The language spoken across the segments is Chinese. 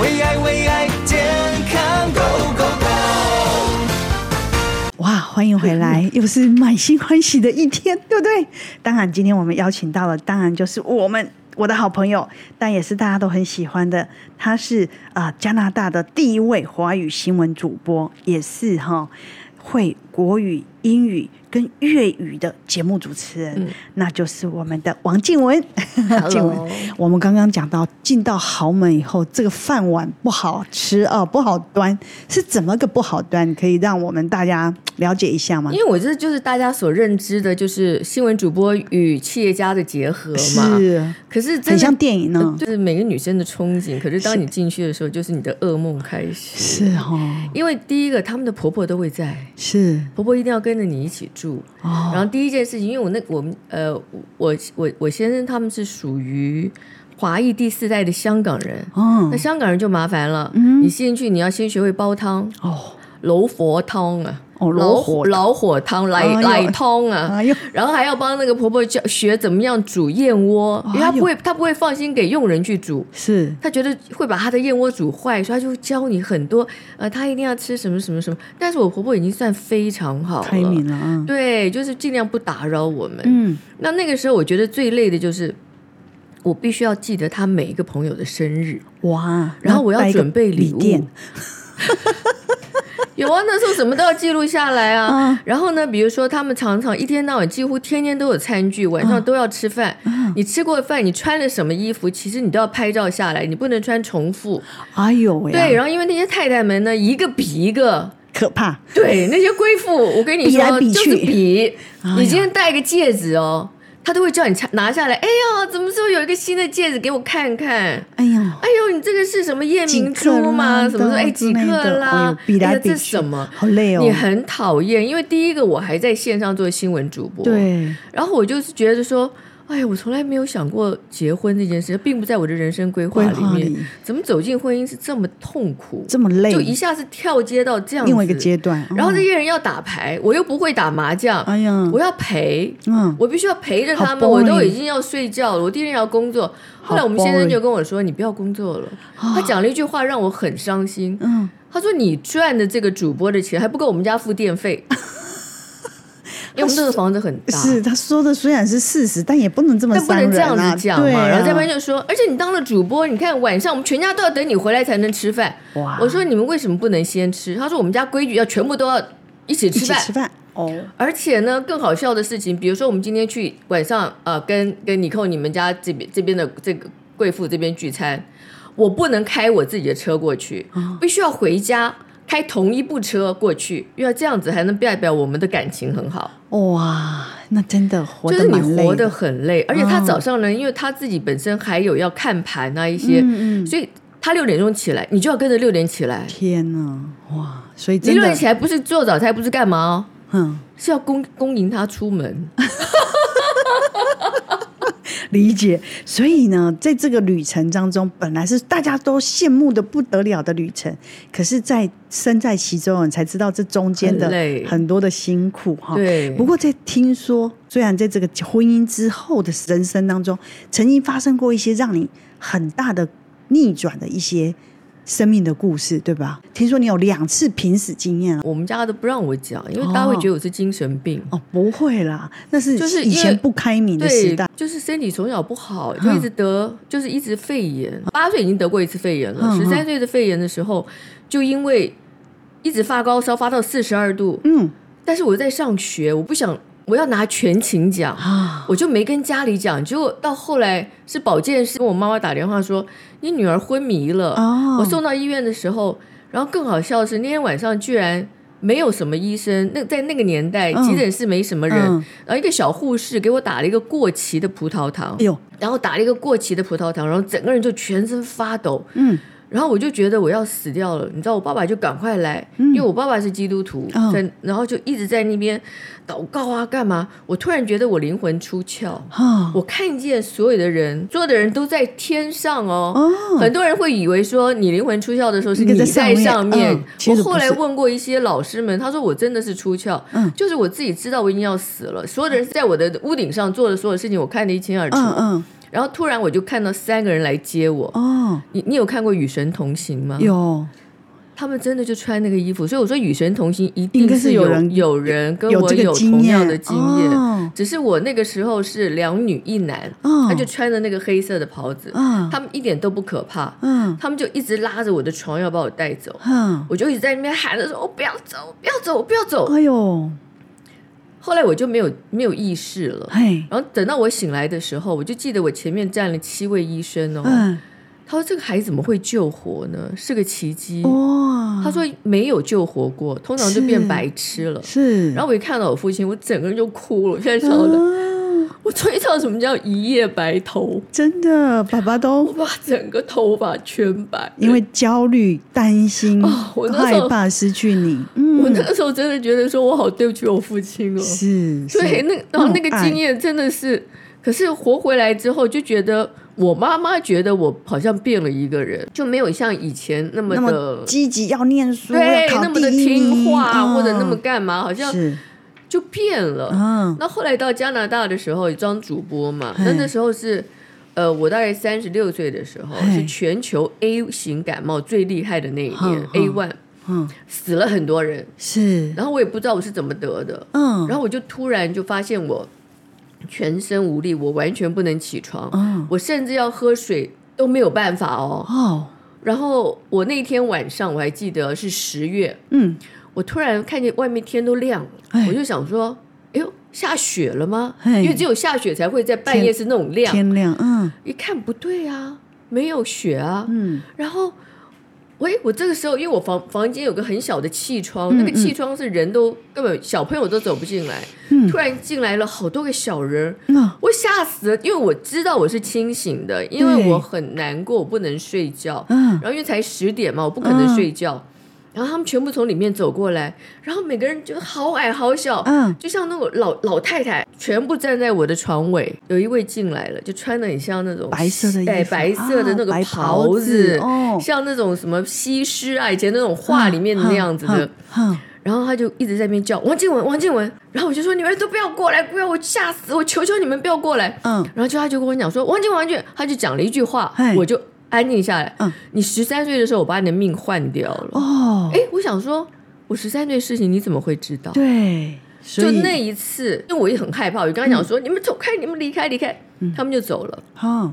为爱为爱健康 Go Go Go！哇，欢迎回来，又是满心欢喜的一天，对不对？当然，今天我们邀请到了，当然就是我们我的好朋友，但也是大家都很喜欢的，他是啊、加拿大的第一位华语新闻主播，也是哈、会国语、英语。跟粤语的节目主持人，嗯、那就是我们的王静雯。静雯，我们刚刚讲到进到豪门以后，这个饭碗不好吃啊，不好端，是怎么个不好端？可以让我们大家了解一下吗？因为我这就是大家所认知的，就是新闻主播与企业家的结合嘛。是，可是很像电影呢，就是每个女生的憧憬。可是当你进去的时候，就是你的噩梦开始。是哦，因为第一个，他们的婆婆都会在，是婆婆一定要跟着你一起住。哦，然后第一件事情，因为我那我们呃，我我我先生他们是属于华裔第四代的香港人，哦，那香港人就麻烦了，嗯，你进去你要先学会煲汤，哦，老火汤啊。哦，老火老火汤。来来汤啊，哎、然后还要帮那个婆婆教学怎么样煮燕窝，哎、因为她不会，她不会放心给佣人去煮，是。她觉得会把她的燕窝煮坏，所以她就教你很多，呃，她一定要吃什么什么什么。但是我婆婆已经算非常好了，开明了，啊，对，就是尽量不打扰我们。嗯，那那个时候我觉得最累的就是，我必须要记得她每一个朋友的生日，哇，然后我要准备礼物。有啊，那时候什么都要记录下来啊。嗯、然后呢，比如说他们常常一天到晚，几乎天天都有餐具，晚上都要吃饭。嗯、你吃过饭，你穿了什么衣服，其实你都要拍照下来，你不能穿重复。哎呦喂！对，然后因为那些太太们呢，一个比一个可怕。对，那些贵妇，我跟你说，比来比去就是比。哎、你今天戴个戒指哦。他都会叫你拿下来。哎呀，怎么说有一个新的戒指给我看看？哎呀，哎呦，你这个是什么夜明珠吗？什么说？哎，几克拉？比来比去，这是什么？好累哦。你很讨厌，因为第一个我还在线上做新闻主播，对。然后我就是觉得说。哎呀，我从来没有想过结婚这件事，并不在我的人生规划里面。里怎么走进婚姻是这么痛苦，这么累？就一下子跳接到这样另外一个阶段。然后这些人要打牌，我又不会打麻将。哎呀，我要陪，嗯，我必须要陪着他们。我都已经要睡觉了，我第二天要工作。后来我们先生就跟我说：“你不要工作了。”他讲了一句话让我很伤心。嗯，他说：“你赚的这个主播的钱还不够我们家付电费。” 因为我们这个房子很大，是他说的虽然是事实，但也不能这么、啊、但不能这样子讲嘛。啊、然后这边就说，而且你当了主播，你看晚上我们全家都要等你回来才能吃饭。哇！我说你们为什么不能先吃？他说我们家规矩要全部都要一起吃饭。吃饭哦。而且呢，更好笑的事情，比如说我们今天去晚上呃跟跟尼寇你们家这边这边的这个贵妇这边聚餐，我不能开我自己的车过去，哦、必须要回家。开同一部车过去，因为这样子才能代表我们的感情很好。哇，那真的活得就是你活得很累，而且他早上呢，因为他自己本身还有要看盘啊一些，嗯嗯，所以他六点钟起来，你就要跟着六点起来。天呐，哇！所以你六点起来不是做早餐，不是干嘛哦？嗯，是要恭恭迎他出门。理解，所以呢，在这个旅程当中，本来是大家都羡慕的不得了的旅程，可是，在身在其中，你才知道这中间的很多的辛苦哈。对。不过，在听说，虽然在这个婚姻之后的人生当中，曾经发生过一些让你很大的逆转的一些。生命的故事，对吧？听说你有两次濒死经验啊。我们家都不让我讲，因为大家会觉得我是精神病。哦，哦，不会啦，那是就是以前不开明的时代，就是身体从小不好，就一直得，嗯、就是一直肺炎。八岁已经得过一次肺炎了，十三岁的肺炎的时候，就因为一直发高烧，发到四十二度。嗯，但是我在上学，我不想。我要拿全勤奖，我就没跟家里讲。结果到后来是保健师跟我妈妈打电话说，你女儿昏迷了。我送到医院的时候，然后更好笑的是那天晚上居然没有什么医生。那在那个年代，急诊室没什么人，然后一个小护士给我打了一个过期的葡萄糖。哎呦，然后打了一个过期的葡萄糖，然后整个人就全身发抖。嗯。然后我就觉得我要死掉了，你知道，我爸爸就赶快来，嗯、因为我爸爸是基督徒，哦、然后就一直在那边祷告啊，干嘛？我突然觉得我灵魂出窍，哦、我看见所有的人，所有的人都在天上哦。哦很多人会以为说你灵魂出窍的时候是你在上面。上面嗯、我后来问过一些老师们，他说我真的是出窍，嗯、就是我自己知道我已经要死了，所有的人在我的屋顶上做的所有事情，我看得一清二楚。嗯嗯然后突然我就看到三个人来接我。哦，你你有看过《与神同行》吗？有。他们真的就穿那个衣服，所以我说《与神同行》一定是有人有人跟我有同样的经验，哦、只是我那个时候是两女一男，哦、他就穿着那个黑色的袍子，哦、他们一点都不可怕，嗯、他们就一直拉着我的床要把我带走，嗯、我就一直在那边喊着说：“我不要走，不要走，不要走！”哎呦，后来我就没有没有意识了，然后等到我醒来的时候，我就记得我前面站了七位医生哦。嗯他说：“这个孩子怎么会救活呢？是个奇迹。哇他说：“没有救活过，通常就变白痴了。”是。然后我一看到我父亲，我整个人就哭了。我现在我终于知道什么叫一夜白头。真的，爸爸都我把整个头发全白，因为焦虑、担心、哦、我害怕失去你。嗯、我那个时候真的觉得说，我好对不起我父亲哦。是。所以，那然后那个经验真的是，可是活回来之后就觉得。我妈妈觉得我好像变了一个人，就没有像以前那么的积极要念书，对，那么的听话，哦、或者那么干嘛，好像就变了。嗯，那后来到加拿大的时候，装主播嘛，那那时候是呃，我大概三十六岁的时候，是全球 A 型感冒最厉害的那一年，A one，嗯，死了很多人，是。然后我也不知道我是怎么得的，嗯，然后我就突然就发现我。全身无力，我完全不能起床，嗯、我甚至要喝水都没有办法哦。哦，然后我那天晚上我还记得是十月，嗯，我突然看见外面天都亮了，哎、我就想说，哎呦，下雪了吗？哎、因为只有下雪才会在半夜是那种亮，天，天亮，嗯，一看不对啊，没有雪啊，嗯，然后。喂，我这个时候，因为我房房间有个很小的气窗，嗯、那个气窗是人都根本小朋友都走不进来，嗯、突然进来了好多个小人，嗯、我吓死了，因为我知道我是清醒的，因为我很难过，我不能睡觉，嗯、然后因为才十点嘛，我不可能睡觉。嗯然后他们全部从里面走过来，然后每个人就好矮好小，嗯，就像那种老老太太，全部站在我的床尾。有一位进来了，就穿的很像那种白色的衣服，哎，白色的那个袍子，哦，像那种什么西施啊，以前那种画里面的那样子的。然后他就一直在那边叫王静文，王静文。然后我就说你们都不要过来，不要，我吓死，我求求你们不要过来。嗯，然后就他就跟我讲说王静文，王静，他就讲了一句话，我就。安静下来。嗯，你十三岁的时候，我把你的命换掉了。哦，哎，我想说，我十三岁的事情你怎么会知道？对，就那一次，因为我也很害怕，我就跟他讲说：“你们走开，你们离开，离开。”他们就走了。好，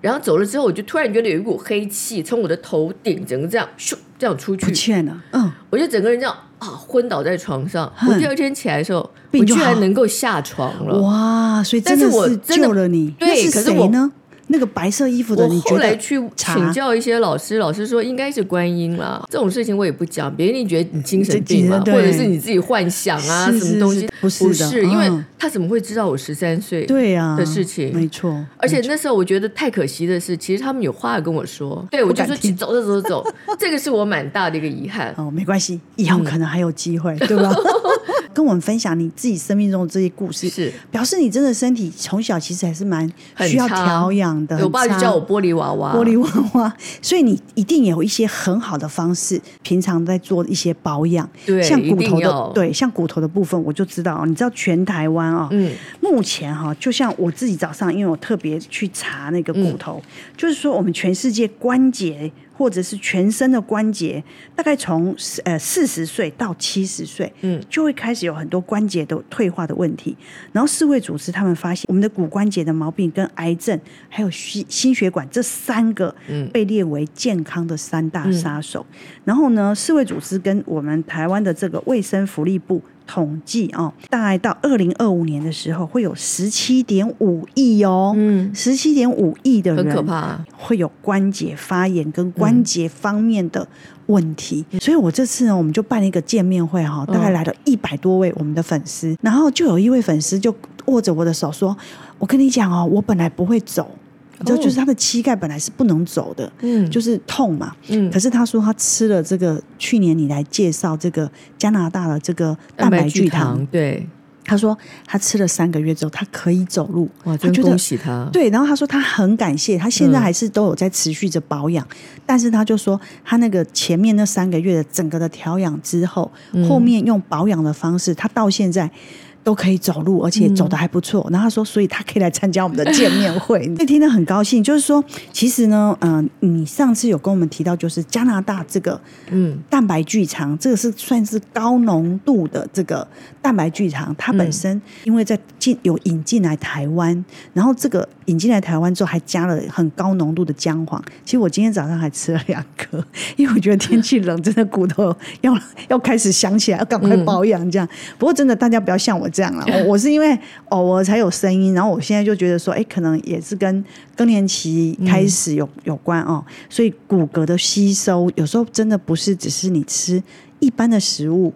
然后走了之后，我就突然觉得有一股黑气从我的头顶整个这样咻这样出去。不劝了。嗯，我就整个人这样啊昏倒在床上。我第二天起来的时候，我居然能够下床了。哇，所以真的是救了你。对，可是我呢？那个白色衣服的，你后来去请教一些老师，老师说应该是观音啦。这种事情我也不讲，别人你觉得你精神病嘛，或者是你自己幻想啊，什么东西？不是的，因为他怎么会知道我十三岁对呀的事情？没错。而且那时候我觉得太可惜的是，其实他们有话要跟我说，对我就说走走走走，这个是我蛮大的一个遗憾。哦，没关系，以后可能还有机会，对吧？跟我们分享你自己生命中的这些故事，是表示你真的身体从小其实还是蛮需要调养的。我爸就叫我玻璃娃娃，玻璃娃娃，所以你一定有一些很好的方式，平常在做一些保养。对，像骨头的，对，像骨头的部分，我就知道，你知道全台湾啊，嗯，目前哈，就像我自己早上，因为我特别去查那个骨头，就是说我们全世界关节。或者是全身的关节，大概从呃四十岁到七十岁，嗯，就会开始有很多关节的退化的问题。然后世卫组织他们发现，我们的骨关节的毛病跟癌症还有心心血管这三个，嗯，被列为健康的三大杀手。嗯、然后呢，世卫组织跟我们台湾的这个卫生福利部。统计哦，大概到二零二五年的时候，会有十七点五亿哦，嗯，十七点五亿的人很可怕，会有关节发炎跟关节方面的问题。嗯、所以我这次呢，我们就办了一个见面会哈，大概来了一百多位我们的粉丝，嗯、然后就有一位粉丝就握着我的手说：“我跟你讲哦，我本来不会走。”你知道，就是他的膝盖本来是不能走的，嗯，就是痛嘛，嗯。可是他说他吃了这个，去年你来介绍这个加拿大的这个蛋白聚糖，对，他说他吃了三个月之后，他可以走路，哇，真恭喜他。对，然后他说他很感谢，他现在还是都有在持续着保养，但是他就说他那个前面那三个月的整个的调养之后，后面用保养的方式，他到现在。都可以走路，而且走的还不错。嗯、然后他说，所以他可以来参加我们的见面会，所以听得很高兴。就是说，其实呢，嗯、呃，你上次有跟我们提到，就是加拿大这个嗯蛋白聚糖，这个是算是高浓度的这个蛋白聚糖，它本身因为在进有引进来台湾，然后这个引进来台湾之后还加了很高浓度的姜黄。其实我今天早上还吃了两颗，因为我觉得天气冷，真的骨头要 要开始想起来，要赶快保养这样。不过真的，大家不要像我。这样了，我我是因为偶尔才有声音，然后我现在就觉得说，哎，可能也是跟更年期开始有有关哦，所以骨骼的吸收有时候真的不是只是你吃一般的食物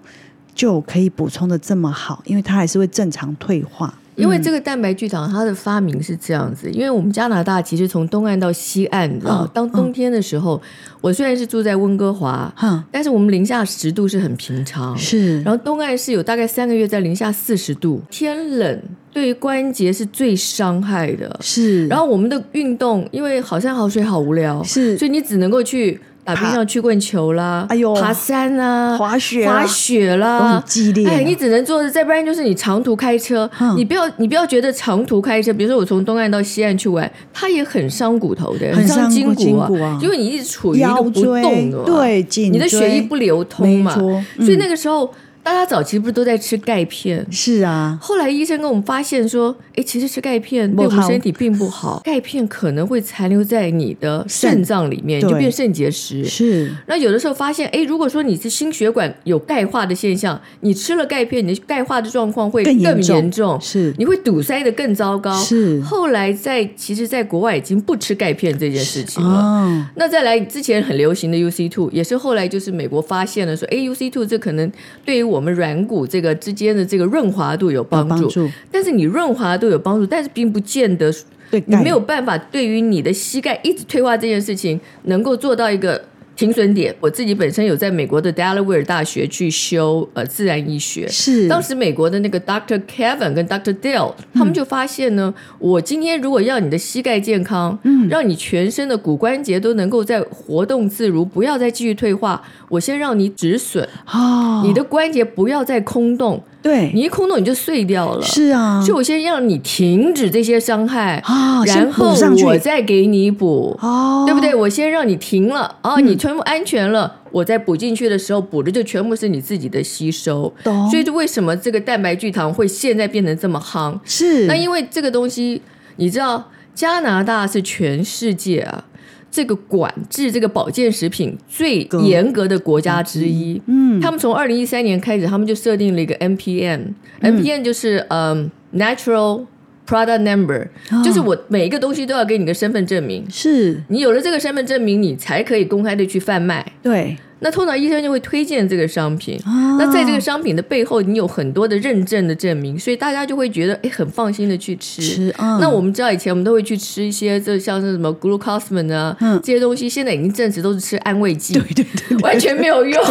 就可以补充的这么好，因为它还是会正常退化。因为这个蛋白聚糖，它的发明是这样子。因为我们加拿大其实从东岸到西岸，啊、哦，当冬天的时候，嗯、我虽然是住在温哥华，嗯、但是我们零下十度是很平常。是，然后东岸是有大概三个月在零下四十度，天冷对于关节是最伤害的。是，然后我们的运动，因为好山好水好无聊，是，所以你只能够去。打冰上曲棍球啦，哎呦，爬山啊，滑雪，滑雪啦，都很激烈。哎，你只能做，再不然就是你长途开车。你不要，你不要觉得长途开车，比如说我从东岸到西岸去玩，它也很伤骨头的，很伤筋骨啊，因为你一直处于一个不动的，对，你的血液不流通嘛，所以那个时候。大家早期不是都在吃钙片？是啊，后来医生跟我们发现说，哎，其实吃钙片对我们身体并不好，钙片可能会残留在你的肾。脏里面，就变肾结石。是，那有的时候发现，哎，如果说你是心血管有钙化的现象，你吃了钙片，你的钙化的状况会更严重，是，你会堵塞的更糟糕。是，后来在其实，在国外已经不吃钙片这件事情了。那再来之前很流行的 UC two，也是后来就是美国发现了说，哎，UC two 这可能对于我们软骨这个之间的这个润滑度有帮助，帮助，但是你润滑度有帮助，但是并不见得对你没有办法对于你的膝盖一直退化这件事情能够做到一个。停损点，我自己本身有在美国的 Delaware 大学去修呃自然医学，是当时美国的那个 Dr. Kevin 跟 Dr. Dale 他们就发现呢，嗯、我今天如果要你的膝盖健康，嗯，让你全身的骨关节都能够在活动自如，不要再继续退化，我先让你止损，哦，你的关节不要再空洞。对，你一空洞你就碎掉了。是啊，就我先让你停止这些伤害，啊、然后我再给你补，哦，对不对？我先让你停了，哦，嗯、你全部安全了，我再补进去的时候补的就全部是你自己的吸收。懂。所以就为什么这个蛋白聚糖会现在变成这么夯？是。那因为这个东西，你知道加拿大是全世界啊。这个管制这个保健食品最严格的国家之一，嗯，他们从二零一三年开始，他们就设定了一个 NPN，NPN、嗯、就是嗯、um,，Natural Product Number，、哦、就是我每一个东西都要给你个身份证明，是。你有了这个身份证明，你才可以公开的去贩卖，对。那通常医生就会推荐这个商品，啊、那在这个商品的背后，你有很多的认证的证明，所以大家就会觉得哎，很放心的去吃。吃嗯、那我们知道以前我们都会去吃一些，这像是什么 glucosamine 啊，嗯、这些东西，现在已经证实都是吃安慰剂，对对对，完全没有 用。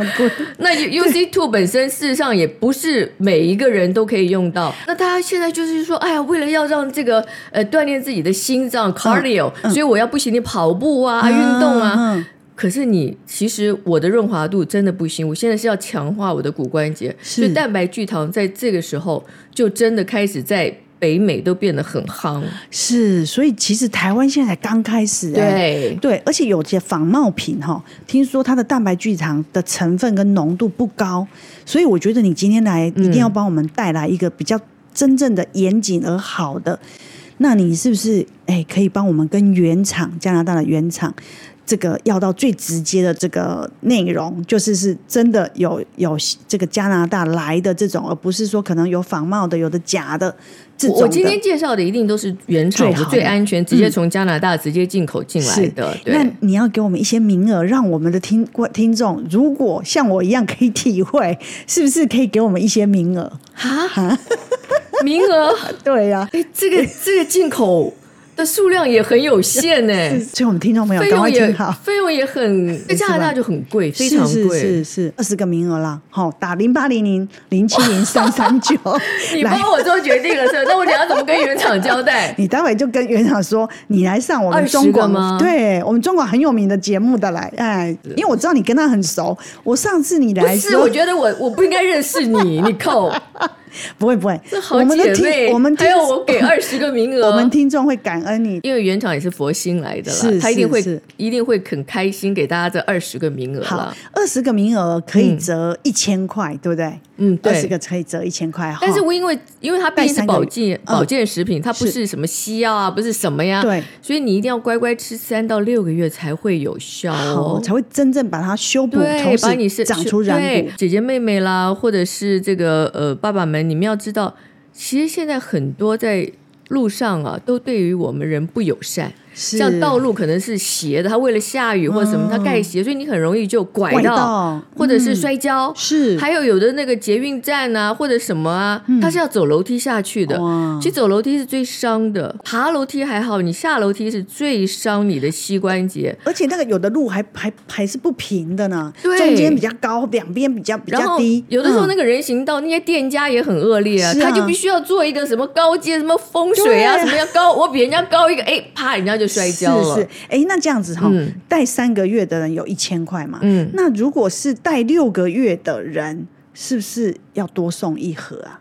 那 UC two 本身事实上也不是每一个人都可以用到。那大家现在就是说，哎呀，为了要让这个呃锻炼自己的心脏 cardio，、所以我要不行，你跑步啊，嗯、运动啊。可是你其实我的润滑度真的不行，我现在是要强化我的骨关节，是所以蛋白聚糖在这个时候就真的开始在北美都变得很夯。是，所以其实台湾现在才刚开始、欸，对对，而且有些仿冒品哈，听说它的蛋白聚糖的成分跟浓度不高，所以我觉得你今天来一定要帮我们带来一个比较真正的严谨而好的。嗯、那你是不是哎可以帮我们跟原厂加拿大的原厂？这个要到最直接的这个内容，就是是真的有有这个加拿大来的这种，而不是说可能有仿冒的、有的假的。这种的我今天介绍的一定都是原厂的、最安全，直接从加拿大直接进口进来的。嗯、对那你要给我们一些名额，让我们的听听众，如果像我一样可以体会，是不是可以给我们一些名额？哈哈，名额？对呀、啊，哎，这个这个进口。数量也很有限呢，所以我们听众朋友赶快听好，费用也很，在加拿大就很贵，非常贵，是是是，二十个名额啦，好，打零八零零零七零三三九，你帮我做决定了是吧？那我等下怎么跟原厂交代？你待会就跟原厂说，你来上我们中国吗？对我们中国很有名的节目的来，哎，因为我知道你跟他很熟，我上次你来，是，我觉得我我不应该认识你，你扣。不会不会，这好姐妹，我们还有我给 二十个名额，我们听众会感恩你，因为原厂也是佛心来的啦，他一定会一定会很开心给大家这二十个名额。好，二十个名额可以折一千块，对不对？嗯，对，二十个可以折一千块。但是我因为因为它毕竟是保健保健食品，它不是什么西药啊，不是什么呀，对，所以你一定要乖乖吃三到六个月才会有效哦，才会真正把它修补，同时长出软骨。姐姐妹妹啦，或者是这个呃爸爸们。你们要知道，其实现在很多在路上啊，都对于我们人不友善。像道路可能是斜的，它为了下雨或者什么，它盖斜，所以你很容易就拐到，或者是摔跤。是，还有有的那个捷运站啊，或者什么啊，它是要走楼梯下去的。其实走楼梯是最伤的，爬楼梯还好，你下楼梯是最伤你的膝关节。而且那个有的路还还还是不平的呢，中间比较高，两边比较比较低。有的时候那个人行道那些店家也很恶劣啊，他就必须要做一个什么高阶，什么风水啊，什么要高，我比人家高一个，哎，啪，人家就。摔跤了，是是，哎，那这样子哈，带三个月的人有一千块嘛？嗯，那如果是带六个月的人，是不是要多送一盒啊？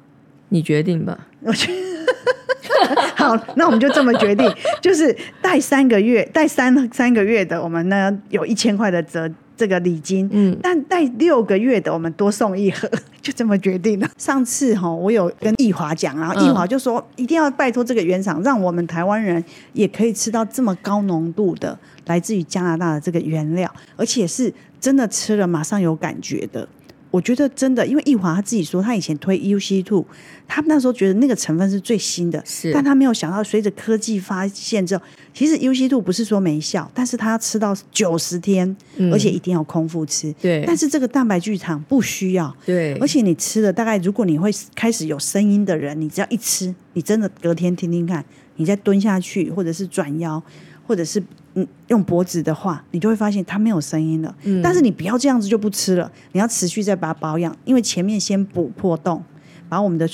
你决定吧。我觉得 好，那我们就这么决定，就是带三个月，带三三个月的，我们呢有一千块的折。这个礼金，嗯，但带六个月的，我们多送一盒，就这么决定了。上次哈，我有跟易华讲，然后易华就说，一定要拜托这个原厂，让我们台湾人也可以吃到这么高浓度的来自于加拿大的这个原料，而且是真的吃了马上有感觉的。我觉得真的，因为易华他自己说，他以前推 UC Two，他那时候觉得那个成分是最新的，是，但他没有想到，随着科技发现之后，其实 UC Two 不是说没效，但是他要吃到九十天，嗯，而且一定要空腹吃，对。但是这个蛋白聚糖不需要，对。而且你吃了大概，如果你会开始有声音的人，你只要一吃，你真的隔天听听看，你再蹲下去，或者是转腰，或者是。嗯，用脖子的话，你就会发现它没有声音了。嗯，但是你不要这样子就不吃了，你要持续再把它保养，因为前面先补破洞，把我们的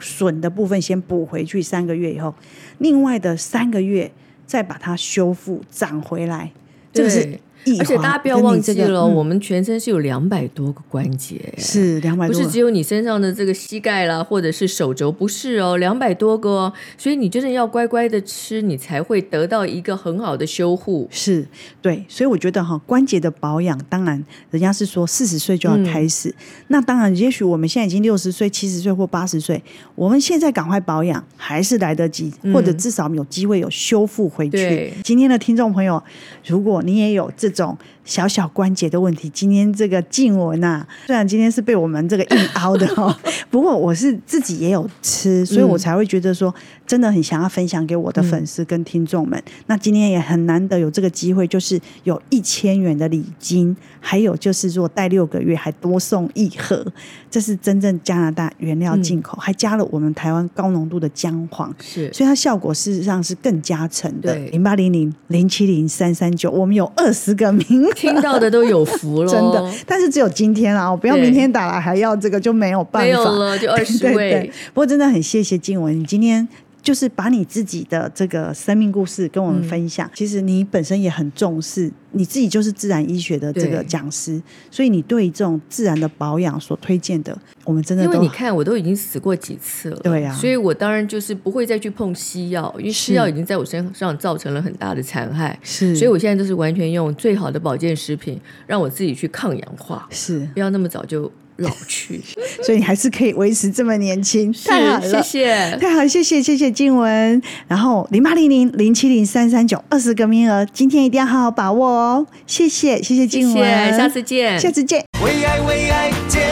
损的部分先补回去，三个月以后，另外的三个月再把它修复长回来。这个是。而且大家不要忘记了，这个嗯、我们全身是有两百多个关节，是两百多，不是只有你身上的这个膝盖啦，或者是手肘，不是哦，两百多个哦。所以你真的要乖乖的吃，你才会得到一个很好的修护。是对，所以我觉得哈，关节的保养，当然人家是说四十岁就要开始，嗯、那当然，也许我们现在已经六十岁、七十岁或八十岁，我们现在赶快保养还是来得及，或者至少有机会有修复回去。今天的听众朋友，如果你也有这种小小关节的问题，今天这个静雯啊，虽然今天是被我们这个硬凹的 哦，不过我是自己也有吃，所以我才会觉得说，真的很想要分享给我的粉丝跟听众们。嗯、那今天也很难得有这个机会，就是有一千元的礼金，还有就是如果带六个月还多送一盒，这是真正加拿大原料进口，嗯、还加了我们台湾高浓度的姜黄，是，所以它效果事实上是更加成的。零八零零零七零三三九，我们有二十个名。听到的都有福 了，真的。但是只有今天啊，我不要明天打来还要这个就没有办法，没有了，就二十位。不过真的很谢谢静雯，你今天。就是把你自己的这个生命故事跟我们分享。嗯、其实你本身也很重视，你自己就是自然医学的这个讲师，所以你对这种自然的保养所推荐的，我们真的都因为你看我都已经死过几次了，对呀、啊，所以我当然就是不会再去碰西药，因为西药已经在我身上造成了很大的残害，是，所以我现在都是完全用最好的保健食品，让我自己去抗氧化，是，不要那么早就。老去，所以你还是可以维持这么年轻，太好了，谢谢，太好，谢谢，谢谢静文。然后零八零零零七零三三九二十个名额，今天一定要好好把握哦。谢谢，谢谢静雯，下次见，下次见。为爱为爱健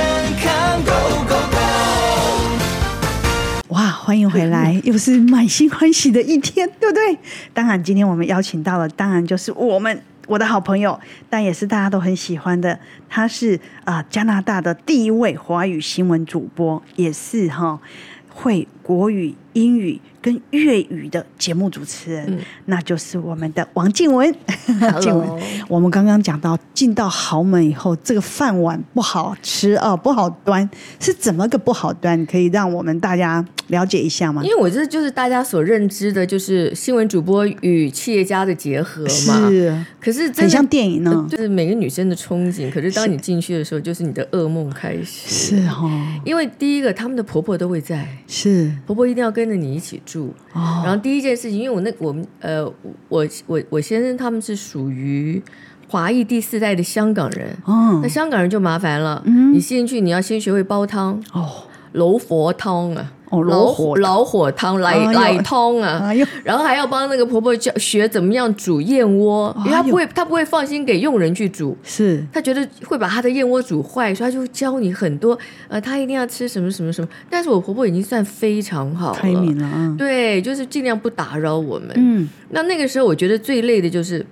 康 Go Go Go！哇，欢迎回来，又是满心欢喜的一天，对不对？当然，今天我们邀请到了，当然就是我们。我的好朋友，但也是大家都很喜欢的，他是啊、加拿大的第一位华语新闻主播，也是哈会国语、英语、跟粤语的节目主持人，嗯、那就是我们的王静雯。静雯我们刚刚讲到进到豪门以后，这个饭碗不好吃啊，不好端，是怎么个不好端？可以让我们大家了解一下吗？因为我这就是大家所认知的，就是新闻主播与企业家的结合嘛。是，可是很像电影呢，就是每个女生的憧憬。可是当你进去的时候，就是你的噩梦开始。是哦，因为第一个，他们的婆婆都会在，是婆婆一定要跟着你一起住。哦，然后第一件事情，因为我那我们呃，我我我先生他们是属于华裔第四代的香港人。哦，那香港人就麻烦了。嗯，你进去你要先学会煲汤。哦，楼佛汤啊。哦、老火老火汤奶奶汤啊，哎，然后还要帮那个婆婆教学怎么样煮燕窝，因为她不会，她不会放心给佣人去煮，是。她觉得会把她的燕窝煮坏，所以她就教你很多，呃，她一定要吃什么什么什么。但是我婆婆已经算非常好了，开明了啊，对，就是尽量不打扰我们。嗯，那那个时候我觉得最累的就是，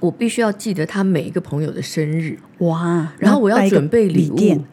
我必须要记得她每一个朋友的生日，哇，然后我要准备礼物。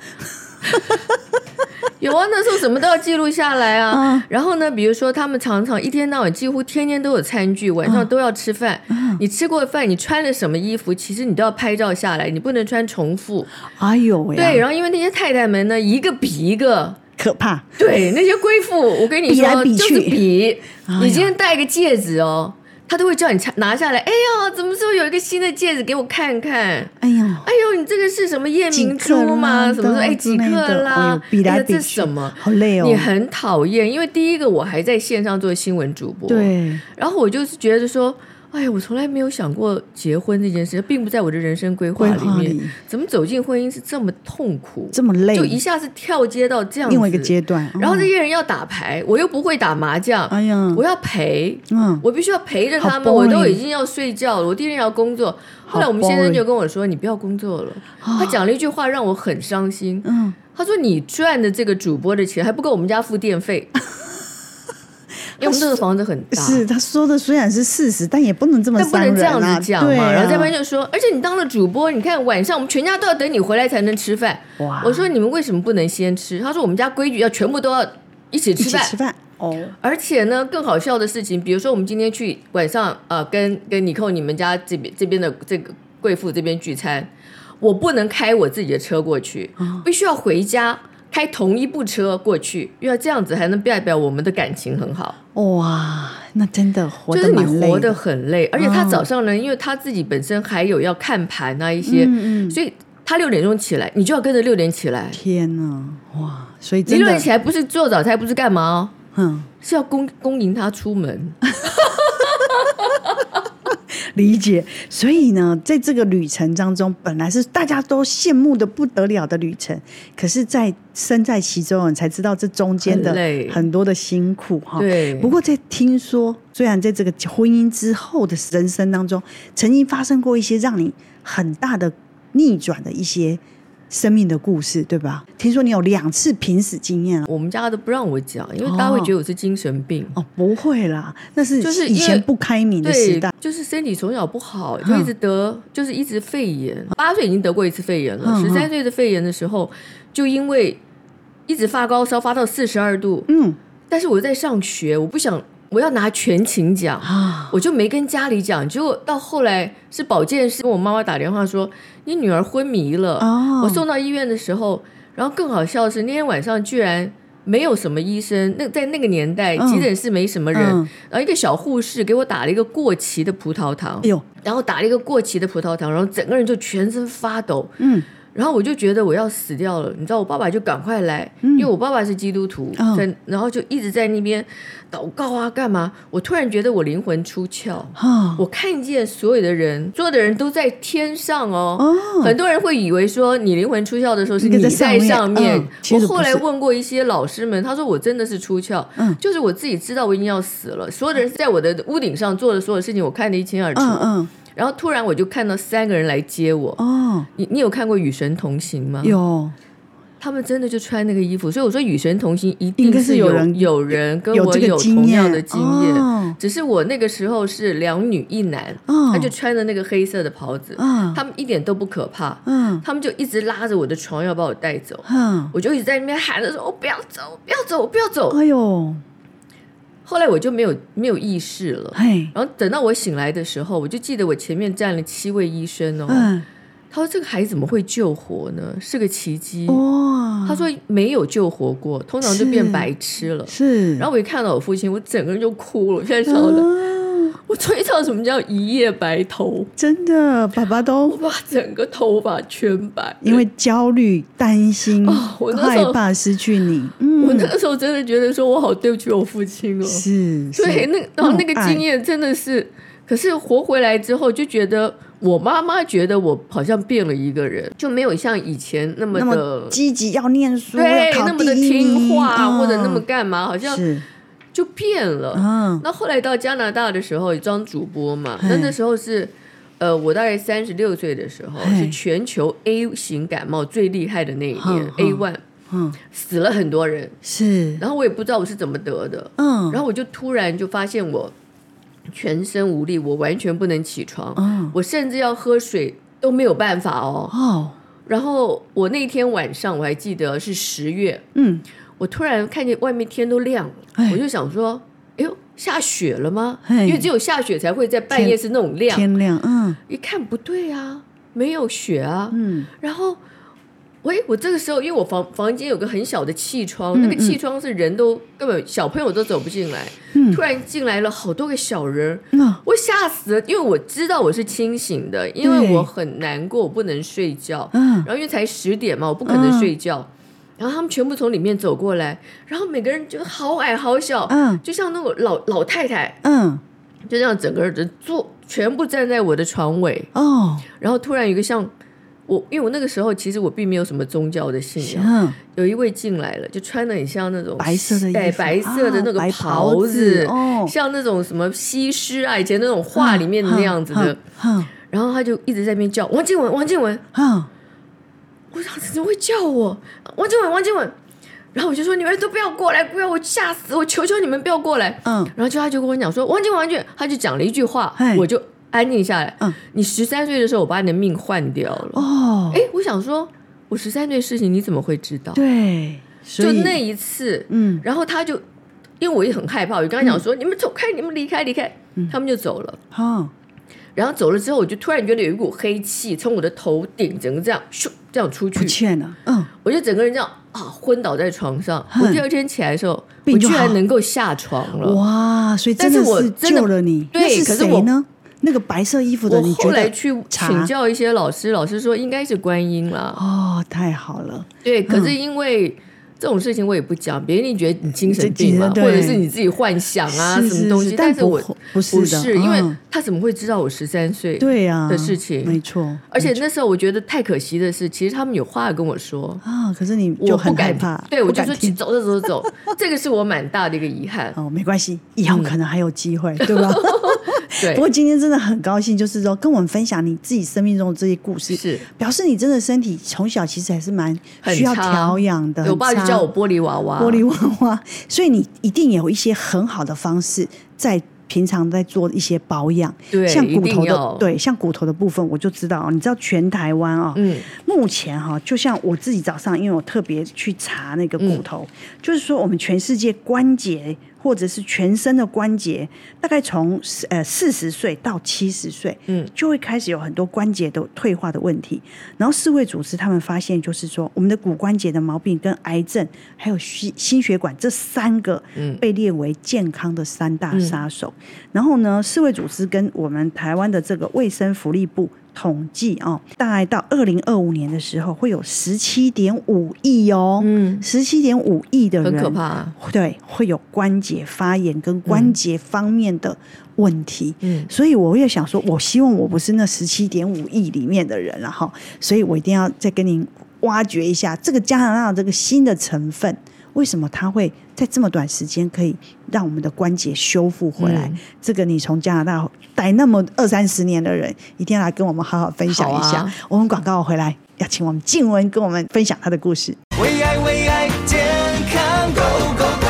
有啊，那时候什么都要记录下来啊。嗯、然后呢，比如说他们常常一天到晚，几乎天天都有餐具，晚上都要吃饭。嗯、你吃过饭，你穿了什么衣服，其实你都要拍照下来，你不能穿重复。哎呦喂，对，然后因为那些太太们呢，一个比一个可怕。对，那些贵妇，我跟你说，比来比去就是比。你今天戴个戒指哦。他都会叫你拿下来。哎呀，怎么说有一个新的戒指给我看看？哎呀，哎呦，你这个是什么夜明珠吗？什么说？哎，几克拉？比来比去，这什么？好累哦。你很讨厌，因为第一个我还在线上做新闻主播，对。然后我就是觉得说。哎呀，我从来没有想过结婚这件事，并不在我的人生规划里面。里怎么走进婚姻是这么痛苦，这么累？就一下子跳接到这样子另外一个阶段。然后这些人要打牌，我又不会打麻将。哎呀，我要陪，嗯，我必须要陪着他们。我都已经要睡觉了，我第二天要工作。后来我们先生就跟我说：“你不要工作了。”他讲了一句话让我很伤心。嗯，他说：“你赚的这个主播的钱还不够我们家付电费。” 因为我们这个房子很大，是他说的虽然是事实，但也不能这么、啊，但不能这样子讲嘛。啊、然后这边就说，而且你当了主播，你看晚上我们全家都要等你回来才能吃饭。哇！我说你们为什么不能先吃？他说我们家规矩要全部都要一起吃饭。吃饭哦。而且呢，更好笑的事情，比如说我们今天去晚上呃跟跟尼寇你们家这边这边的这个贵妇这边聚餐，我不能开我自己的车过去，哦、必须要回家。开同一部车过去，因为这样子还能代表我们的感情很好。哇，那真的活就是你活得很累，而且他早上呢，哦、因为他自己本身还有要看盘啊一些，嗯嗯，所以他六点钟起来，你就要跟着六点起来。天呐，哇！所以你六点起来不是做早餐，不是干嘛哦？嗯，是要恭恭迎他出门。理解，所以呢，在这个旅程当中，本来是大家都羡慕的不得了的旅程，可是，在身在其中，你才知道这中间的很多的辛苦哈。对。不过，在听说，虽然在这个婚姻之后的人生当中，曾经发生过一些让你很大的逆转的一些。生命的故事，对吧？听说你有两次濒死经验，我们家都不让我讲，因为大家会觉得我是精神病。哦，不会啦，那是就是以前不开明的时代，就是身体从小不好，就一直得，嗯、就是一直肺炎。八岁已经得过一次肺炎了，十三岁的肺炎的时候，就因为一直发高烧，发到四十二度。嗯，但是我在上学，我不想。我要拿全勤奖啊，我就没跟家里讲。结果到后来是保健室跟我妈妈打电话说，你女儿昏迷了。我送到医院的时候，然后更好笑的是那天晚上居然没有什么医生。那在那个年代，急诊室没什么人，然后一个小护士给我打了一个过期的葡萄糖，哎然后打了一个过期的葡萄糖，然后整个人就全身发抖。嗯。然后我就觉得我要死掉了，你知道，我爸爸就赶快来，因为我爸爸是基督徒，嗯、然后就一直在那边祷告啊，干嘛？我突然觉得我灵魂出窍，哦、我看见所有的人，所有的人都在天上哦。哦很多人会以为说你灵魂出窍的时候是你在上面。嗯、我后来问过一些老师们，他说我真的是出窍，嗯、就是我自己知道我已经要死了，所有的人在我的屋顶上做的所有事情，我看得一清二楚。嗯嗯然后突然我就看到三个人来接我。哦，你你有看过《与神同行》吗？有，他们真的就穿那个衣服，所以我说《与神同行》一定是有人有人跟我有同样的经验，哦、只是我那个时候是两女一男，哦、他就穿着那个黑色的袍子，哦、他们一点都不可怕，嗯、他们就一直拉着我的床要把我带走，嗯、我就一直在那边喊着说：“我不要走，不要走，不要走。”哎呦。后来我就没有没有意识了。嘿，然后等到我醒来的时候，我就记得我前面站了七位医生哦。嗯，他说：“这个孩子怎么会救活呢？是个奇迹。”哇，他说没有救活过，通常就变白痴了。是。然后我一看到我父亲，我整个人就哭了。我现在晓得。啊我终于知道什么叫一夜白头，真的，爸爸都我把整个头发全白，因为焦虑、担心、哦、我那时候害怕失去你。嗯、我那个时候真的觉得说，我好对不起我父亲哦。是，对，那然后那个经验真的是，可是活回来之后，就觉得我妈妈觉得我好像变了一个人，就没有像以前那么的积极要念书，对，要考那么的听话、哦、或者那么干嘛，好像是。就变了。嗯，那后来到加拿大的时候，也当主播嘛。那那时候是，呃，我大概三十六岁的时候，是全球 A 型感冒最厉害的那一年，A one，嗯，死了很多人。是，然后我也不知道我是怎么得的。嗯，然后我就突然就发现我全身无力，我完全不能起床。嗯，我甚至要喝水都没有办法哦。哦，然后我那天晚上我还记得是十月。嗯。我突然看见外面天都亮了，我就想说：“哎呦，下雪了吗？”因为只有下雪才会在半夜是那种亮。天亮，嗯，一看不对啊，没有雪啊。嗯，然后，喂，我这个时候，因为我房房间有个很小的气窗，那个气窗是人都根本小朋友都走不进来。突然进来了好多个小人，我吓死了，因为我知道我是清醒的，因为我很难过，我不能睡觉。嗯，然后因为才十点嘛，我不可能睡觉。然后他们全部从里面走过来，然后每个人就好矮好小，嗯，就像那种老老太太，嗯，就这样整个人坐，全部站在我的床尾，哦，然后突然有一个像我，因为我那个时候其实我并没有什么宗教的信仰，有一位进来了，就穿的很像那种白色的衣服，白色的那个袍子，哦，像那种什么西施啊，以前那种画里面的那样子的，然后他就一直在那边叫王静文，王静文，我想怎么会叫我王静文，王静文，然后我就说，你们都不要过来，不要我吓死我，求求你们不要过来。嗯，然后就他就跟我讲说，王静文，王静文，他就讲了一句话，我就安静下来。嗯，你十三岁的时候，我把你的命换掉了。哦，哎，我想说，我十三岁的事情你怎么会知道？对，就那一次，嗯，然后他就因为我也很害怕，我就跟他讲说，你们走开，你们离开，离开，他们就走了。好。然后走了之后，我就突然觉得有一股黑气从我的头顶整个这样咻这样出去，不见了。嗯，我就整个人这样啊昏倒在床上。我第二天起来的时候，我居然能够下床了。哇！所以真的是救了你。对，可是我呢？那个白色衣服的，我后来去请教一些老师，老师说应该是观音了。哦，太好了。对，可是因为。这种事情我也不讲，别人你觉得你精神病嘛，或者是你自己幻想啊，什么东西？但是我不是，不是，因为他怎么会知道我十三岁对呀的事情？没错。而且那时候我觉得太可惜的是，其实他们有话要跟我说啊，可是你我很害怕。对，我就说走走走走，这个是我蛮大的一个遗憾。哦，没关系，以后可能还有机会，对吧？对。不过今天真的很高兴，就是说跟我们分享你自己生命中的这些故事，是表示你真的身体从小其实还是蛮需要调养的。我爸就叫我玻璃娃娃，玻璃娃娃。所以你一定有一些很好的方式，在平常在做一些保养。对，像骨头的，对，像骨头的部分，我就知道，你知道全台湾啊，嗯，目前哈，就像我自己早上，因为我特别去查那个骨头，就是说我们全世界关节。或者是全身的关节，大概从呃四十岁到七十岁，嗯，就会开始有很多关节的退化的问题。然后世卫组织他们发现，就是说我们的骨关节的毛病跟癌症还有心心血管这三个，嗯，被列为健康的三大杀手。嗯，然后呢，世卫组织跟我们台湾的这个卫生福利部。统计哦，大概到二零二五年的时候，会有十七点五亿哦，嗯，十七点五亿的人，很可怕啊，对，会有关节发炎跟关节方面的问题，嗯，所以我也想说，我希望我不是那十七点五亿里面的人了哈，所以我一定要再跟您挖掘一下这个加拿大这个新的成分。为什么它会在这么短时间可以让我们的关节修复回来？嗯、这个你从加拿大待那么二三十年的人，一定要来跟我们好好分享一下。啊、我们广告回来，要请我们静文跟我们分享他的故事。为爱为爱健康 Go Go Go！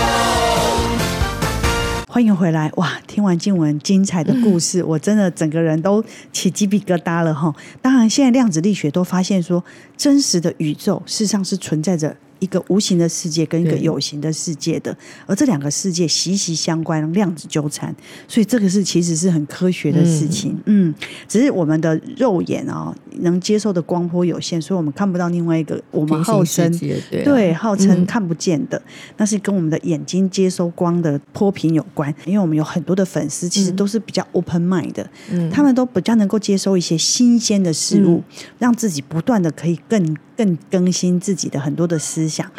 欢迎回来！哇，听完静文精彩的故事，嗯、我真的整个人都起鸡皮疙瘩了哈。当然，现在量子力学都发现说，真实的宇宙事实上是存在着。一个无形的世界跟一个有形的世界的，而这两个世界息息相关，量子纠缠，所以这个是其实是很科学的事情。嗯，嗯，只是我们的肉眼啊、哦、能接受的光波有限，所以我们看不到另外一个我们号称对、啊、对号称看不见的，那是跟我们的眼睛接收光的波频有关。因为我们有很多的粉丝，其实都是比较 open mind 的，嗯，他们都比较能够接收一些新鲜的事物，嗯、让自己不断的可以更更更新自己的很多的思想。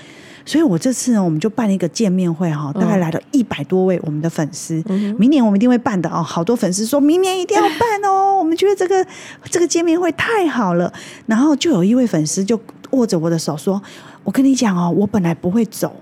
所以我这次呢，我们就办了一个见面会哈，大概来了一百多位我们的粉丝。嗯、明年我们一定会办的哦，好多粉丝说明年一定要办哦，我们觉得这个这个见面会太好了。然后就有一位粉丝就握着我的手说：“我跟你讲哦，我本来不会走。”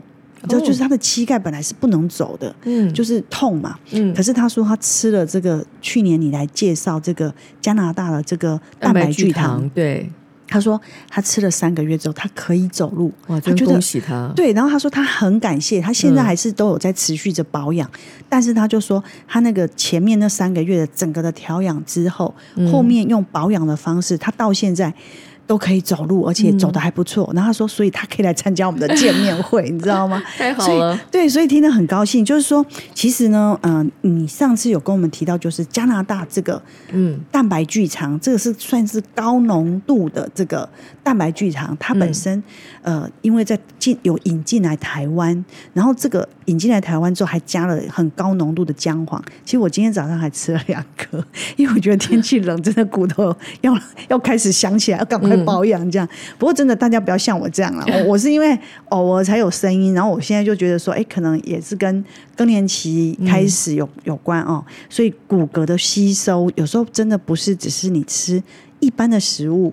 就就是他的膝盖本来是不能走的，嗯，就是痛嘛，嗯。可是他说他吃了这个，去年你来介绍这个加拿大的这个蛋白聚糖，对。他说他吃了三个月之后，他可以走路，哇，真恭喜他。对，然后他说他很感谢，他现在还是都有在持续着保养，但是他就说他那个前面那三个月的整个的调养之后，后面用保养的方式，他到现在。都可以走路，而且走的还不错。嗯、然后他说，所以他可以来参加我们的见面会，你知道吗？太好了，对，所以听得很高兴。就是说，其实呢，嗯、呃，你上次有跟我们提到，就是加拿大这个嗯蛋白聚糖，这个是算是高浓度的这个蛋白聚糖，它本身、嗯、呃，因为在进有引进来台湾，然后这个引进来台湾之后，还加了很高浓度的姜黄。其实我今天早上还吃了两颗，因为我觉得天气冷，真的骨头要 要开始想起来，要赶快。保养这样，不过真的大家不要像我这样了。我我是因为偶尔才有声音，然后我现在就觉得说，哎，可能也是跟更年期开始有有关哦。所以骨骼的吸收有时候真的不是只是你吃一般的食物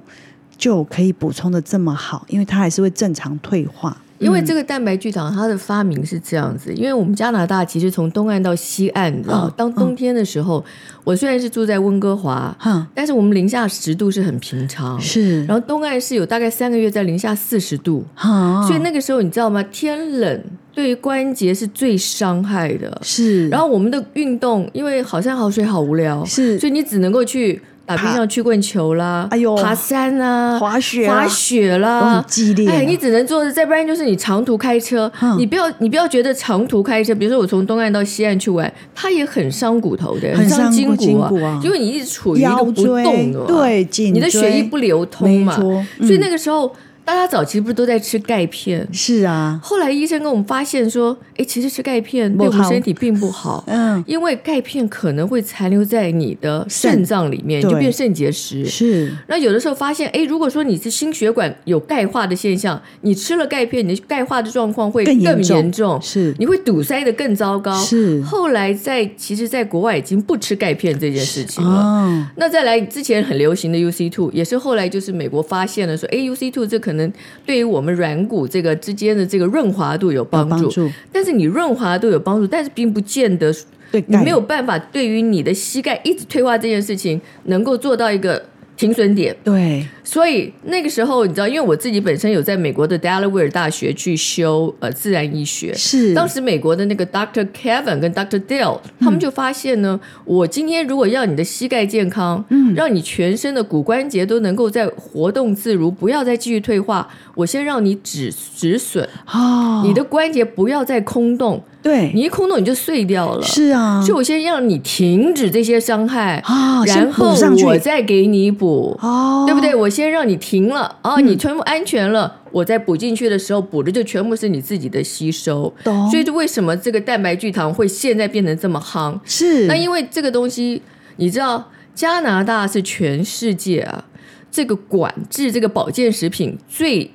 就可以补充的这么好，因为它还是会正常退化。因为这个蛋白聚糖，它的发明是这样子。因为我们加拿大其实从东岸到西岸，你知道，当冬天的时候，哦、我虽然是住在温哥华，嗯、但是我们零下十度是很平常。是，然后东岸是有大概三个月在零下四十度，哦、所以那个时候你知道吗？天冷对于关节是最伤害的。是，然后我们的运动，因为好山好水好无聊，是，所以你只能够去。打冰上曲棍球啦，哎呦，爬山啊，滑雪，滑雪啦，都很激烈。哎，你只能做，再不然就是你长途开车。你不要，你不要觉得长途开车，比如说我从东岸到西岸去玩，它也很伤骨头的，很伤筋骨啊，因为你一直处于一个不动的，对，你的血液不流通嘛，所以那个时候。大家早期不是都在吃钙片？是啊，后来医生跟我们发现说，哎，其实吃钙片对我们身体并不好。嗯，因为钙片可能会残留在你的肾脏里面，就变肾结石。是。那有的时候发现，哎，如果说你是心血管有钙化的现象，你吃了钙片，你的钙化的状况会更严重。是。你会堵塞的更糟糕。是。后来在其实，在国外已经不吃钙片这件事情了。哦。那再来之前很流行的 UC two，也是后来就是美国发现了说，哎，UC two 这可能。对于我们软骨这个之间的这个润滑度有帮助，帮助，但是你润滑度有帮助，但是并不见得对你没有办法对于你的膝盖一直退化这件事情能够做到一个。停损点，对，所以那个时候你知道，因为我自己本身有在美国的 Delaware 大学去修呃自然医学，是。当时美国的那个 Doctor Kevin 跟 Doctor Dale，嗯，他们就发现呢，我今天如果要你的膝盖健康，嗯，让你全身的骨关节都能够在活动自如，不要再继续退化，我先让你止止损，哦，你的关节不要再空洞。对，你一空洞你就碎掉了。是啊，所以我先让你停止这些伤害啊，然后我再给你补，哦，对不对？我先让你停了啊，你全部安全了，我再补进去的时候补的就全部是你自己的吸收。懂。所以就为什么这个蛋白聚糖会现在变成这么夯？是。那因为这个东西，你知道加拿大是全世界啊，这个管制这个保健食品最。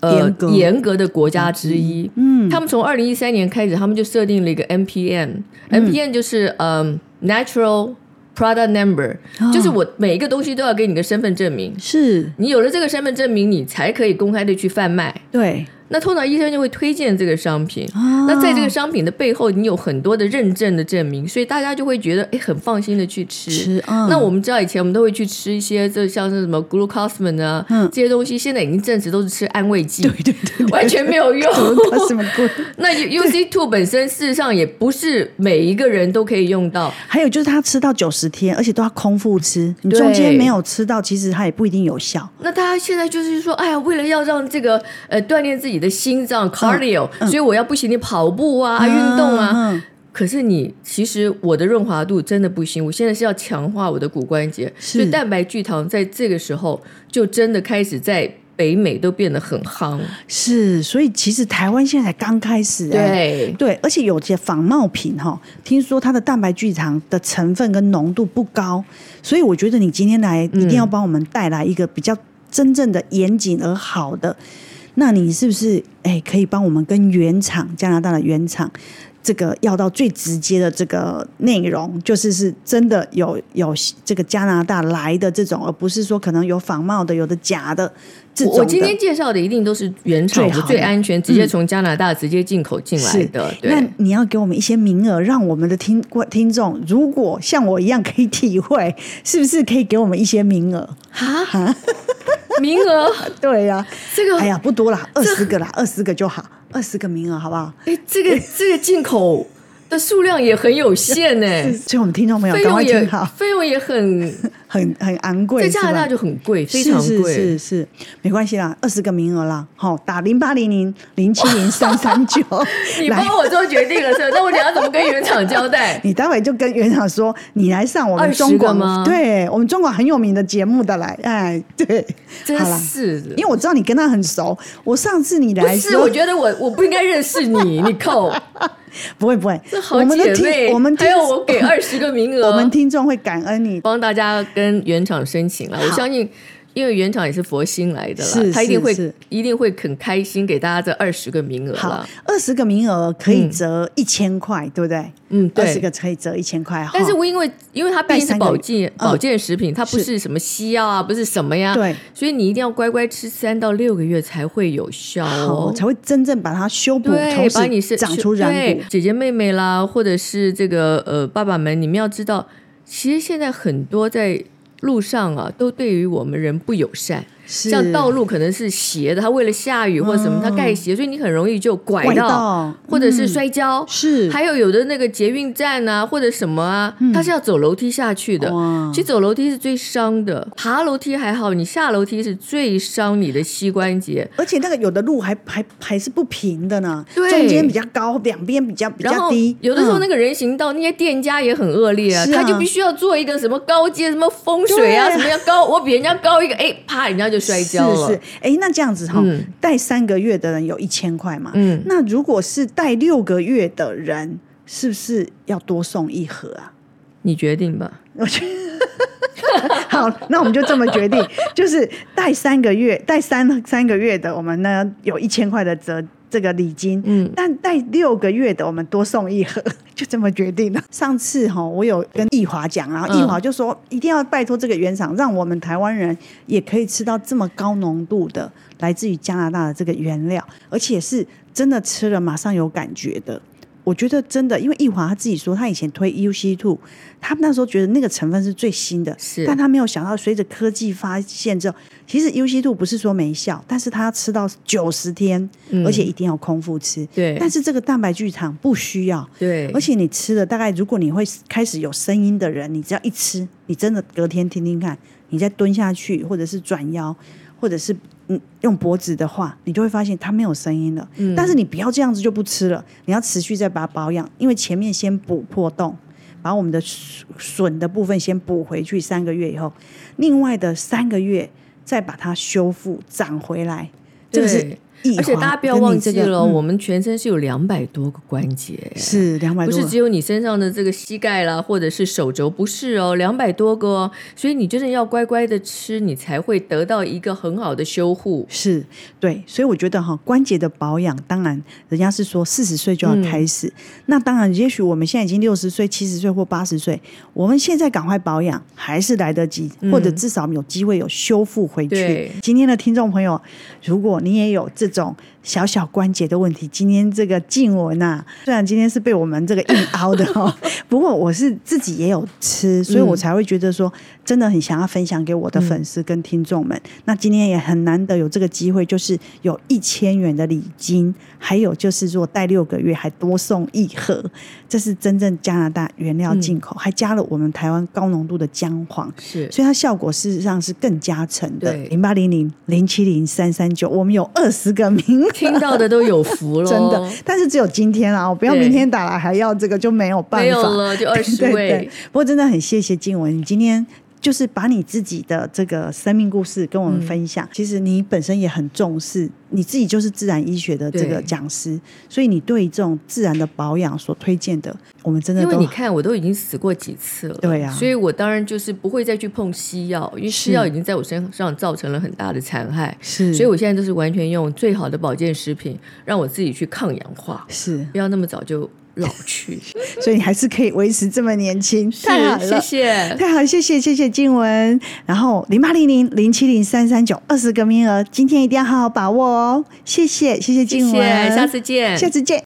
呃，严格，的国家之一，嗯，他们从二零一三年开始，他们就设定了一个 NPN，NPN、嗯、就是嗯、um,，Natural Product Number，、哦、就是我每一个东西都要给你个身份证明，是。你有了这个身份证明，你才可以公开的去贩卖，对。那通常医生就会推荐这个商品。哦、那在这个商品的背后，你有很多的认证的证明，所以大家就会觉得哎，很放心的去吃。吃嗯、那我们知道以前我们都会去吃一些，这像是什么 glucosamine 啊、嗯、这些东西，现在已经证实都是吃安慰剂，对对对，完全没有用。那 UC two 本身事实上也不是每一个人都可以用到。还有就是他吃到九十天，而且都要空腹吃，你中间没有吃到，其实它也不一定有效。那大家现在就是说，哎呀，为了要让这个呃锻炼自己。你的心脏 cardio，所以我要不行，你跑步啊，运动啊。可是你其实我的润滑度真的不行，我现在是要强化我的骨关节，所以蛋白聚糖在这个时候就真的开始在北美都变得很夯。是，所以其实台湾现在才刚开始，对对，而且有些仿冒品哈，听说它的蛋白聚糖的成分跟浓度不高，所以我觉得你今天来一定要帮我们带来一个比较真正的严谨而好的。那你是不是哎可以帮我们跟原厂加拿大的原厂？这个要到最直接的这个内容，就是是真的有有这个加拿大来的这种，而不是说可能有仿冒的、有的假的这种的。我今天介绍的一定都是原厂的、最安全，直接从加拿大直接进口进来的。对，那你要给我们一些名额，让我们的听听众，如果像我一样可以体会，是不是可以给我们一些名额？哈，名额？对呀、啊，这个哎呀不多啦，二十个啦，二十个就好。二十个名额，好不好？哎，这个这个进口的数量也很有限呢，所以我们听众朋友赶快听好，费用也很。很很昂贵，在加拿大就很贵，非常贵，是是是。是，没关系啦，二十个名额啦，好，打零八零零零七零三三九，你帮我做决定了是吧？那我等下怎么跟原厂交代？你待会就跟原厂说，你来上我们中国吗？对，我们中国很有名的节目的来，哎，对，真是的，因为我知道你跟他很熟，我上次你来是，我觉得我我不应该认识你，你扣。不 会不会，我们的听我们还有我给二十个名额，我们听众会感恩你，帮大家跟原厂申请了，我相信。因为原厂也是佛心来的啦，他一定会一定会很开心给大家这二十个名额。好，二十个名额可以折一千块，对不对？嗯，对，二十个可以折一千块。但是我因为因为它毕竟是保健保健食品，它不是什么西药啊，不是什么呀，对，所以你一定要乖乖吃三到六个月才会有效哦，才会真正把它修补，把你是长出软骨。姐姐妹妹啦，或者是这个呃爸爸们，你们要知道，其实现在很多在。路上啊，都对于我们人不友善。像道路可能是斜的，它为了下雨或者什么，它盖斜，所以你很容易就拐到，或者是摔跤。是，还有有的那个捷运站啊，或者什么啊，它是要走楼梯下去的。其实走楼梯是最伤的，爬楼梯还好，你下楼梯是最伤你的膝关节。而且那个有的路还还还是不平的呢，中间比较高，两边比较比较低。有的时候那个人行道那些店家也很恶劣啊，他就必须要做一个什么高阶什么风水啊，什么要高，我比人家高一个，哎，啪，人家就。摔跤了。是是，哎，那这样子哈，带三个月的人有一千块嘛？嗯，那如果是带六个月的人，是不是要多送一盒啊？你决定吧。我觉得好，那我们就这么决定，就是带三个月，带三三个月的，我们呢有一千块的折。这个礼金，嗯，但带六个月的，我们多送一盒，就这么决定了。上次哈，我有跟易华讲，然后易华就说，一定要拜托这个原厂，让我们台湾人也可以吃到这么高浓度的来自于加拿大的这个原料，而且是真的吃了马上有感觉的。我觉得真的，因为易华他自己说，他以前推 UC Two，他那时候觉得那个成分是最新的，是，但他没有想到，随着科技发现之后，其实 UC Two 不是说没效，但是他要吃到九十天，嗯，而且一定要空腹吃，对。但是这个蛋白聚糖不需要，对。而且你吃了大概，如果你会开始有声音的人，你只要一吃，你真的隔天听听看，你再蹲下去，或者是转腰，或者是。嗯，用脖子的话，你就会发现它没有声音了。嗯，但是你不要这样子就不吃了，你要持续再把它保养，因为前面先补破洞，把我们的损的部分先补回去，三个月以后，另外的三个月再把它修复长回来，这个是。而且大家不要忘记了，这个嗯、我们全身是有两百多个关节，是两百多，不是只有你身上的这个膝盖啦，或者是手肘，不是哦，两百多个哦。所以你真的要乖乖的吃，你才会得到一个很好的修护。是对，所以我觉得哈，关节的保养，当然人家是说四十岁就要开始，嗯、那当然，也许我们现在已经六十岁、七十岁或八十岁，我们现在赶快保养还是来得及，或者至少有机会有修复回去。今天的听众朋友，如果你也有这这一种小小关节的问题，今天这个静雯啊，虽然今天是被我们这个硬凹的哦，不过我是自己也有吃，所以我才会觉得说，真的很想要分享给我的粉丝跟听众们。嗯、那今天也很难得有这个机会，就是有一千元的礼金，还有就是如果带六个月还多送一盒，这是真正加拿大原料进口，嗯、还加了我们台湾高浓度的姜黄，是，所以它效果事实上是更加成的。零八零零零七零三三九，我们有二十。个名额，听到的都有福了，真的。但是只有今天啊，我不要明天打来还要这个就没有办法，没有了，就二十 位。对对对。不过真的很谢谢静文，你今天。就是把你自己的这个生命故事跟我们分享。嗯、其实你本身也很重视，你自己就是自然医学的这个讲师，所以你对这种自然的保养所推荐的，我们真的都因为你看我都已经死过几次了，对啊，所以我当然就是不会再去碰西药，因为西药已经在我身上造成了很大的残害，是，所以我现在都是完全用最好的保健食品，让我自己去抗氧化，是，不要那么早就。老去，所以你还是可以维持这么年轻，太好了，谢谢，太好，谢谢，谢谢静文。然后零八零零零七零三三九二十个名额，今天一定要好好把握哦。谢谢，谢谢静文，谢谢，下次见，下次见。